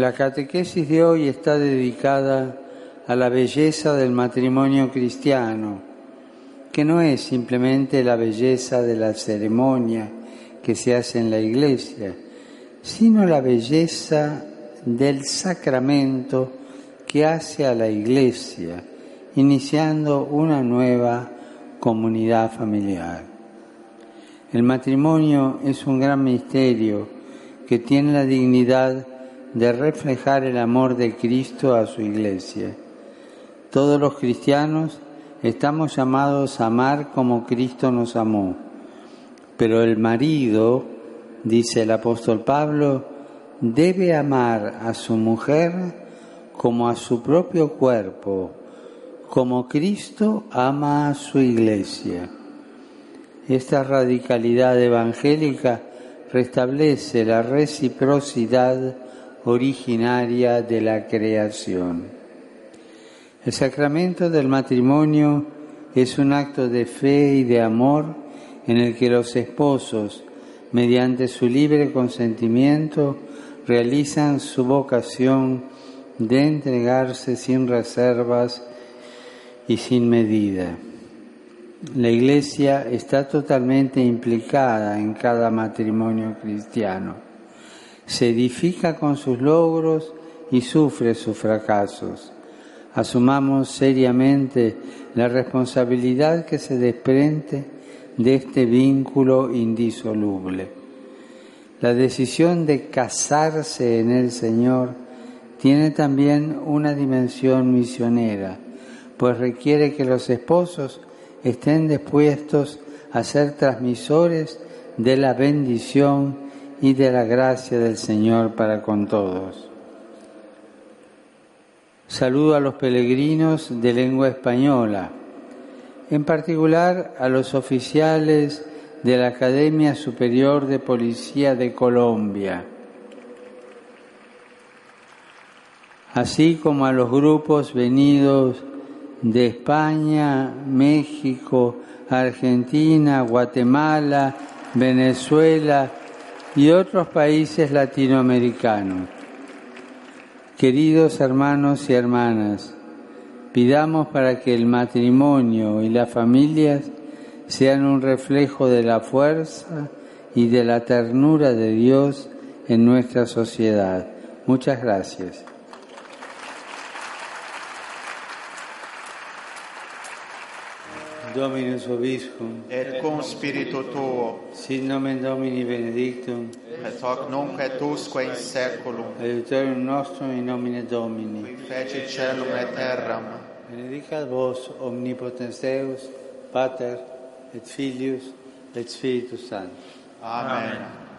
La catequesis de hoy está dedicada a la belleza del matrimonio cristiano, que no es simplemente la belleza de la ceremonia que se hace en la iglesia, sino la belleza del sacramento que hace a la iglesia, iniciando una nueva comunidad familiar. El matrimonio es un gran misterio que tiene la dignidad de reflejar el amor de Cristo a su iglesia. Todos los cristianos estamos llamados a amar como Cristo nos amó, pero el marido, dice el apóstol Pablo, debe amar a su mujer como a su propio cuerpo, como Cristo ama a su iglesia. Esta radicalidad evangélica restablece la reciprocidad originaria de la creación. El sacramento del matrimonio es un acto de fe y de amor en el que los esposos, mediante su libre consentimiento, realizan su vocación de entregarse sin reservas y sin medida. La Iglesia está totalmente implicada en cada matrimonio cristiano. Se edifica con sus logros y sufre sus fracasos. Asumamos seriamente la responsabilidad que se desprende de este vínculo indisoluble. La decisión de casarse en el Señor tiene también una dimensión misionera, pues requiere que los esposos estén dispuestos a ser transmisores de la bendición y de la gracia del Señor para con todos. Saludo a los peregrinos de lengua española, en particular a los oficiales de la Academia Superior de Policía de Colombia, así como a los grupos venidos de España, México, Argentina, Guatemala, Venezuela y otros países latinoamericanos. Queridos hermanos y hermanas, pidamos para que el matrimonio y las familias sean un reflejo de la fuerza y de la ternura de Dios en nuestra sociedad. Muchas gracias. Dominus Obiscum, et cum spiritu tuo, sit nomen Domini benedictum, et hoc nunc et usque in saeculum, aiutorium nostrum in nomine Domini. qui feci celum et terram, Benedicat vos omnipotens Deus, Pater et Filius et Spiritus Sanctus. Amen.